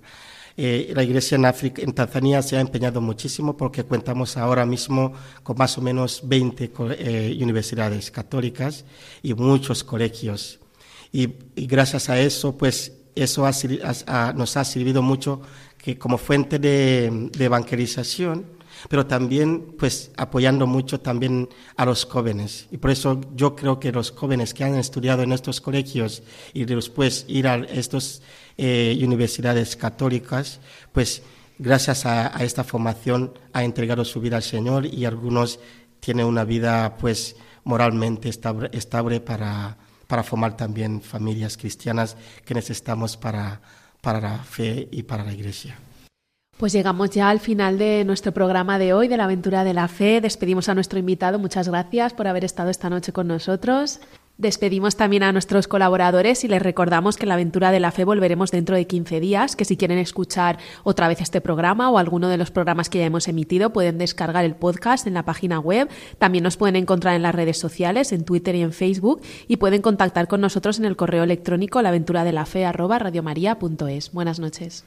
D: Eh, la Iglesia en, África, en Tanzania se ha empeñado muchísimo porque contamos ahora mismo con más o menos 20 eh, universidades católicas y muchos colegios. Y, y, gracias a eso, pues eso ha, ha, nos ha servido mucho que como fuente de, de evangelización pero también pues apoyando mucho también a los jóvenes. Y por eso yo creo que los jóvenes que han estudiado en estos colegios y después ir a estas eh, universidades católicas, pues gracias a, esta formación ha entregado su vida al Señor y algunos tienen una vida pues moralmente estable, estable para, para formar también familias cristianas que necesitamos para, para la fe y para la iglesia.
A: Pues llegamos ya al final de nuestro programa de hoy, de la aventura de la fe. Despedimos a nuestro invitado. Muchas gracias por haber estado esta noche con nosotros. Despedimos también a nuestros colaboradores y les recordamos que en la aventura de la fe volveremos dentro de 15 días, que si quieren escuchar otra vez este programa o alguno de los programas que ya hemos emitido, pueden descargar el podcast en la página web. También nos pueden encontrar en las redes sociales, en Twitter y en Facebook, y pueden contactar con nosotros en el correo electrónico laventuradelafe@radiomaria.es. Buenas noches.